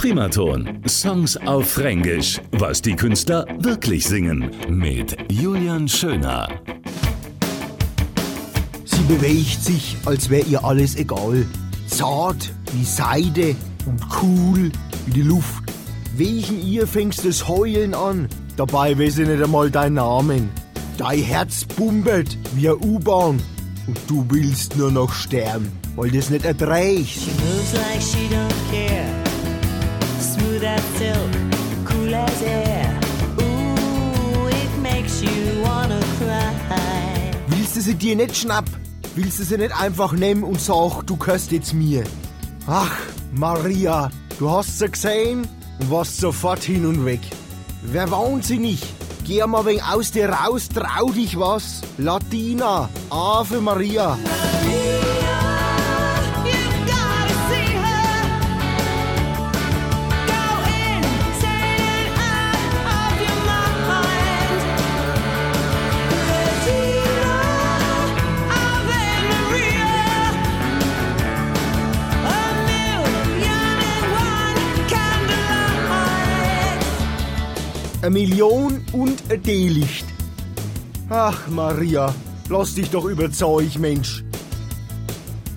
Primaton. Songs auf Fränkisch. Was die Künstler wirklich singen. Mit Julian Schöner. Sie bewegt sich, als wäre ihr alles egal. Zart wie Seide und cool wie die Luft. Wegen ihr fängst das Heulen an. Dabei weiß ich nicht einmal deinen Namen. Dein Herz bumbert wie eine U-Bahn. Und du willst nur noch sterben, weil das nicht erträgst. She moves like she don't care. Smooth as silk, cool as air. Ooh, it makes you wanna cry. Willst du sie dir nicht schnapp? Willst du sie nicht einfach nehmen und sag, du gehörst jetzt mir? Ach, Maria, du hast sie gesehen und warst sofort hin und weg. Wer wahnsinnig? Geh mal wegen aus dir raus, trau dich was. Latina, Ave Maria. You've Eine Million und ein D-Licht. Ach, Maria, lass dich doch überzeugen, Mensch.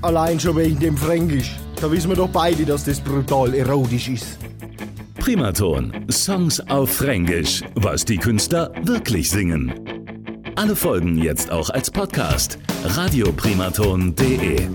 Allein schon wegen dem Fränkisch. Da wissen wir doch beide, dass das brutal erotisch ist. Primaton. Songs auf Fränkisch. Was die Künstler wirklich singen. Alle Folgen jetzt auch als Podcast. radioprimaton.de